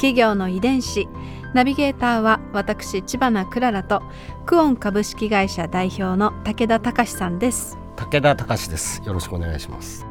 企業の遺伝子。ナビゲーターは私千葉なクララとクオン株式会社代表の武田隆さんです。武田隆です。よろしくお願いします。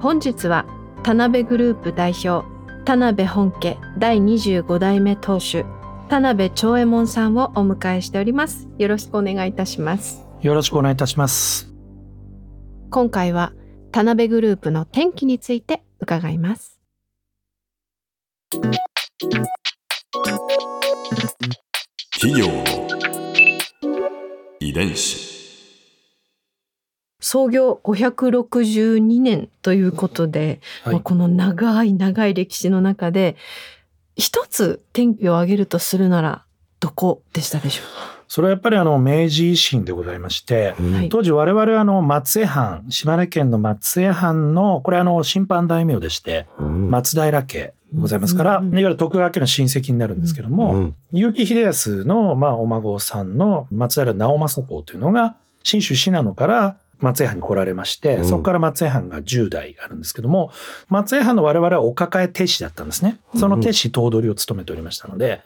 本日は田辺グループ代表田辺本家第25代目当主田辺長右衛門さんをお迎えしております。よろしくお願いいたします。よろしくお願いいたします。今回は田辺グループの転機について伺います企業の遺伝子。創業562年ということで、はい。まあこの長い長い歴史の中で一つ転機を挙げるとするならどこでしたでしょそれはやっぱりあの明治維新でございまして、当時我々あの松江藩、島根県の松江藩の、これあの審判大名でして、松平家ございますから、うんいわゆる徳川家の親戚になるんですけども、うん結城秀康のまあお孫さんの松平直政公というのが、信州信濃から松江藩に来られまして、うんそこから松江藩が10代あるんですけども、松江藩の我々はお抱え手師だったんですね。その手師頭取を務めておりましたので、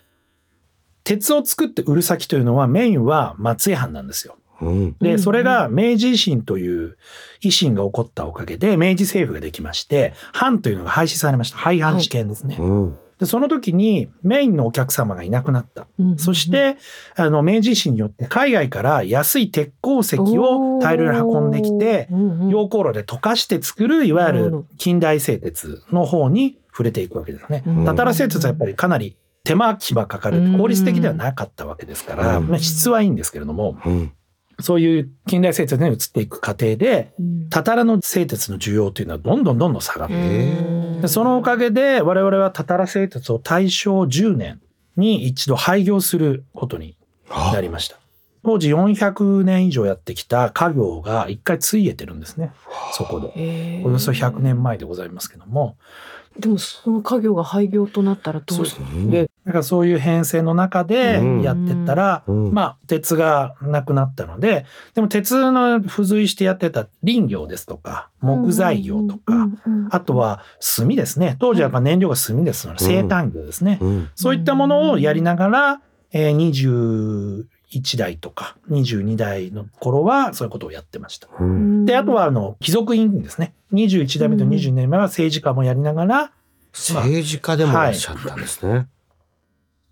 鉄を作って売る先というのはメインは松江藩なんですよ。うん。で、うんそれが明治維新という維新が起こったおかげで明治政府ができまして、藩というのが廃止されました。廃藩置県ですね。うん。で、その時にメインのお客様がいなくなった。うんそして、あの、明治維新によって海外から安い鉄鉱石を大量に運んできて、溶鉱炉で溶かして作る、いわゆる近代製鉄の方に触れていくわけですね。うん。たたら製鉄はやっぱりかなり手間暇かかる、効率的ではなかったわけですから、うん。まあ質はいいんですけれども、うんそういう近代製鉄に移っていく過程で、うん。たたらの製鉄の需要というのはどんどんどんどん下がってそのおかげで我々はたたら製鉄を大正10年に一度廃業することになりました。当時400年以上やってきた家業が一回ついえてるんですね。そこで。およそ100年前でございますけども。でもその家業が廃業となったらどうしうんで、だからそういう編成の中でうんやってったら、うんまあ鉄がなくなったので、でも鉄の付随してやってた林業ですとか、木材業とか、あとは炭ですね。当時はやっぱ燃料が炭ですので、生炭業ですね。うんそういったものをやりながら、えー21代とか22代の頃はそういうことをやってました。うんで、あとはあの、貴族院ですね。21代目と22代目は政治家もやりながら、政治家でもいらっしゃったんですね。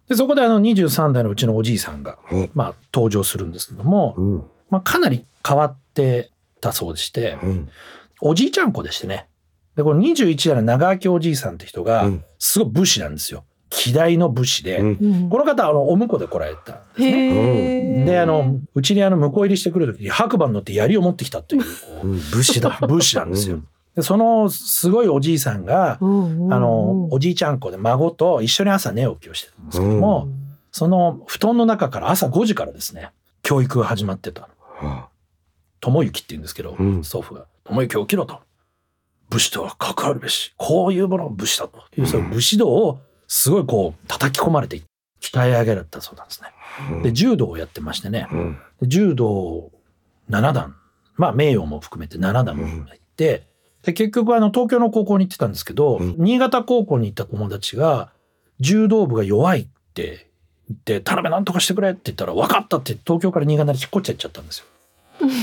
でそこであの23代のうちのおじいさんが、うんまあ登場するんですけども、うんまあかなり変わってたそうでして、うんおじいちゃん子でしてね。で、この21代の長明おじいさんって人がうん、すごい武士なんですよ。希代の武士で、うんうんこの方はあの、お婿で来られたんですね。で、あの、うちにあの、向こう入りしてくるときに白馬に乗って槍を持ってきたという、武士だ。武士なんですよ。で、そのすごいおじいさんが、うんうんあの、おじいちゃん子で孫と一緒に朝寝起きをしてたんですけども、その布団の中から朝5時からですね、教育が始まってた。は友之って言うんですけど、うん祖父が、友之起きろと。武士とは関わるべし。こういうものが武士だという、その武士道をすごいこう叩き込まれて鍛え上げられたそうなんですね。あで、柔道をやってましてね、うん。で柔道7段、まあ名誉も含めて7段も行って、で結局あの東京の高校に行ってたんですけど、うん。新潟高校に行った友達が柔道部が弱いって言って、田辺なんとかしてくれって言ったら分かったって東京から新潟に引っ越っちゃっちゃったんですよ。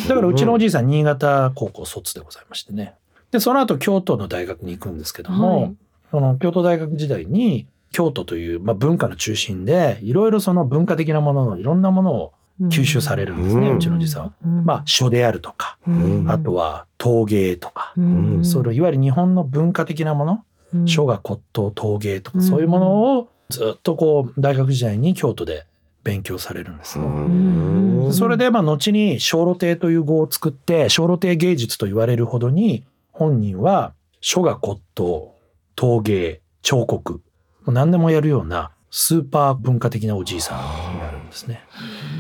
だからうちのおじいさん新潟高校卒でございましてね。で、その後京都の大学に行くんですけども、はい。その京都大学時代に京都という、まあ、文化の中心でいろいろその文化的なもののいろんなものを吸収されるんですね、ううんちのおじさん。は。まあ書であるとか、ん。あとは陶芸とか、ん。それいわゆる日本の文化的なもの、書画骨董陶芸とかそういうものをずっとこう大学時代に京都で勉強されるんですね。うん。それでまあ後に小露亭という語を作って小露亭芸術と言われるほどに本人は書画骨董陶芸彫刻何でもやるようなスーパー文化的なおじいさんになるんですね。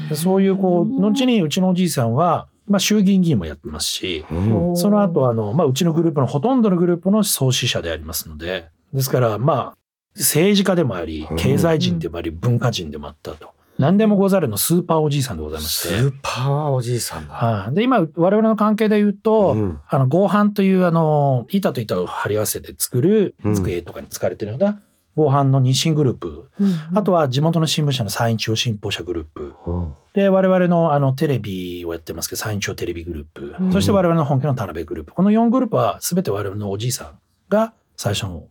でそういうこう後にうちのおじいさんは、まあ、衆議院議員もやってますし、うんその後あの、まあ、うちのグループのほとんどのグループの創始者でありますのでですからまあ政治家でもあり経済人でもあり文化人でもあったと。何でもござるのスーパーおじいさんでございまして。スーパーおじいさんだ。はいで今我々の関係で言うと、うんあの合板というあの板と板を貼り合わせて作るうん机とかに使われてるような合板の日清グループ、あとは地元の新聞社の山陰地方新報社グループ。うん。で我々のあのテレビをやってますけど山陰地方テレビグループ、うん。そして我々の本家の田辺グループ。この4グループは全て我々のおじいさんが最初の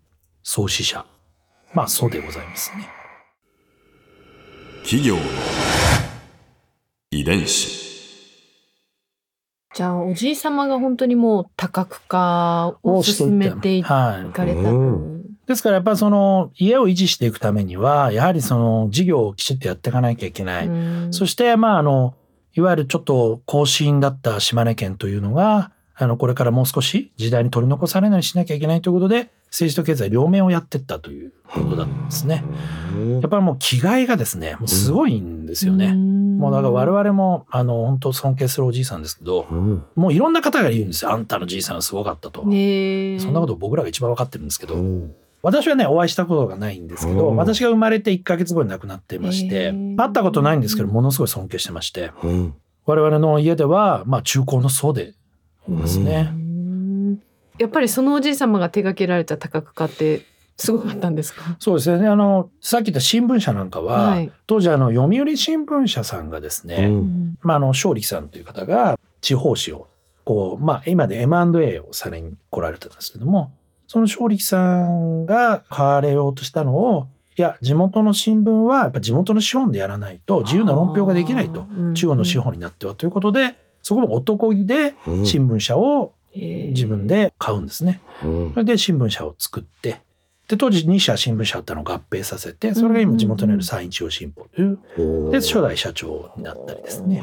創始者。まあそうでございますね。企業の遺伝子。じゃあおじい様が本当にもう多角化を進めていはいかれた。う。んですからやっぱりその家を維持していくためにはやはりその事業をきちっとやっていかなきゃいけない。うんそしてまああのいわゆるちょっと後進だった島根県というのがあのこれからもう少し時代に取り残されないようにしなきゃいけないということで政治と経済両面をやっていったということだったんですね。やっぱりもう気概がですねもうすごいんですよね。もうだから我々もあの本当尊敬するおじいさんですけどうんもういろんな方が言うんですよあんたのじいさんはすごかったと。そんなこと僕らが一番分かってるんですけど、うん私はねお会いしたことがないんですけど、うん。私が生まれて1ヶ月後に亡くなってまして、会ったことないんですけどものすごい尊敬してまして。うん。我々の家ではまあ中高の層でいますね。うん。やっぱりそのおじい様が手掛けられた多角化ってすごかったんですか？そうですね。あのさっき言った新聞社なんかは、はい。当時あの読売新聞社さんがですね、うん。まあ、あの勝力さんという方が地方紙をこう、まあ、今で M&A をされに来られてたんですけどもその勝力さんが買われようとしたのをいや地元の新聞はやっぱ地元の資本でやらないと自由な論評ができないと中央の資本になってはということでそこも男気でうん新聞社を自自分で買うんですね。うんそれで新聞社を作ってで当時2社新聞社あったのを合併させてそれが今地元にある山陰地方新報というで初代社長になったりですね。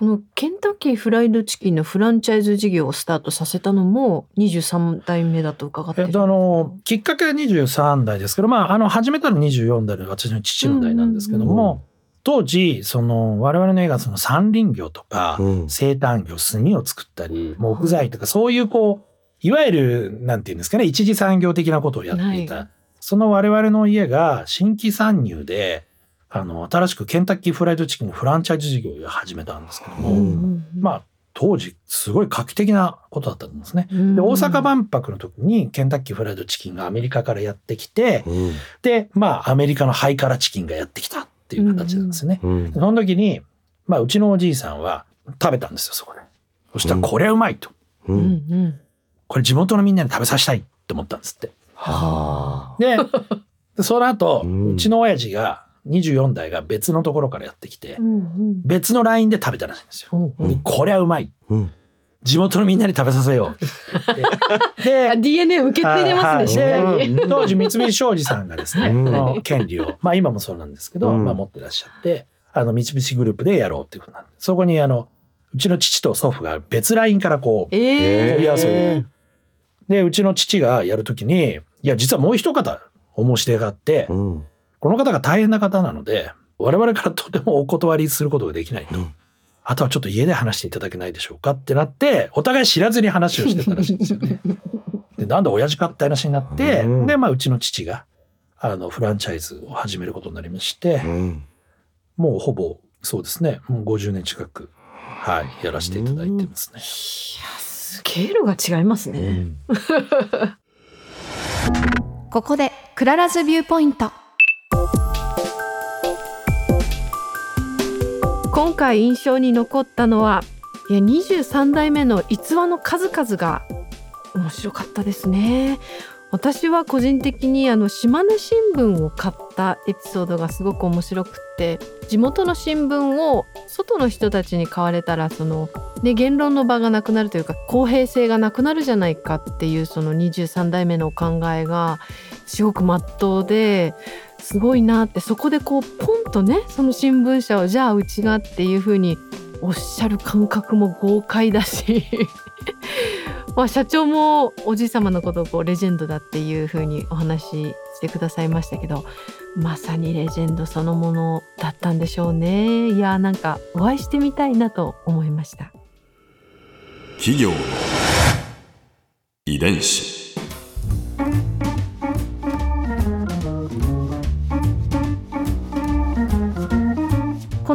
うんこのケンタッキーフライドチキンのフランチャイズ事業をスタートさせたのも23代目だと伺ってるえっと、あのきっかけは23代です。けど、まあ、あの始めたの24代で私の父の代なんですけども、うん当時その我々の映画その山林業とか、うん。生誕業炭を作ったり木材とかそういうこういわゆるなんていうんですかね一次産業的なことをやっていた、はその我々の家が新規参入であの新しくケンタッキーフライドチキンのフランチャイズ事業を始めたんですけども、うんまあ当時すごい画期的なことだったんですね。うんで大阪万博の時にケンタッキーフライドチキンがアメリカからやってきてうんでまあアメリカのハイカラチキンがやってきたっていう形なんですね。うんその時にまあうちのおじいさんは食べたんですよそこで。そしたらこれはうまいと。これ地元のみんなに食べさせたいって思ったんですって。はあででその後、ううんちの親父が24代が別のところからやってきてうんうん。別のラインで食べたらしいんですよ。うんでこれはうまい。うん。地元のみんなに食べさせよう。であ DNA 受け継いでますね当時三菱商事さんがですね、の権利をまあ今もそうなんですけど、うん。まあ持ってらっしゃってあの三菱グループでやろうっていうことなんでそこにあのうちの父と祖父が別ラインからこうえ問い合わせでうちの父がやるときにいや実はもう一方お申し出があって、うんこの方が大変な方なので我々からとてもお断りすることができないと。うんあとはちょっと家で話していただけないでしょうかってなってお互い知らずに話をしてたらしいんですよね。でなんだ親父かって話になって、うんでまあうちの父があのフランチャイズを始めることになりまして、うんもうほぼそうですねもう50年近くはいやらせていただいてますね。スケールが違いますね、うん ここでクララズビューポイント今回印象に残ったのはいや23代目の逸話の数々が面白かったですね。私は個人的にあの島根新聞を買ったエピソードがすごく面白くって地元の新聞を外の人たちに買われたらその、ね、言論の場がなくなるというか公平性がなくなるじゃないかっていうその23代目のお考えがすごく真っ当ですごいなってそこでこうポンとねその新聞社をじゃあうちがっていう風におっしゃる感覚も豪快だし まあ、社長もおじい様のことをこうレジェンドだっていうふうにお話ししてくださいましたけどまさにレジェンドそのものだったんでしょうね。いやなんかお会いしてみたいなと思いました。企業遺伝子。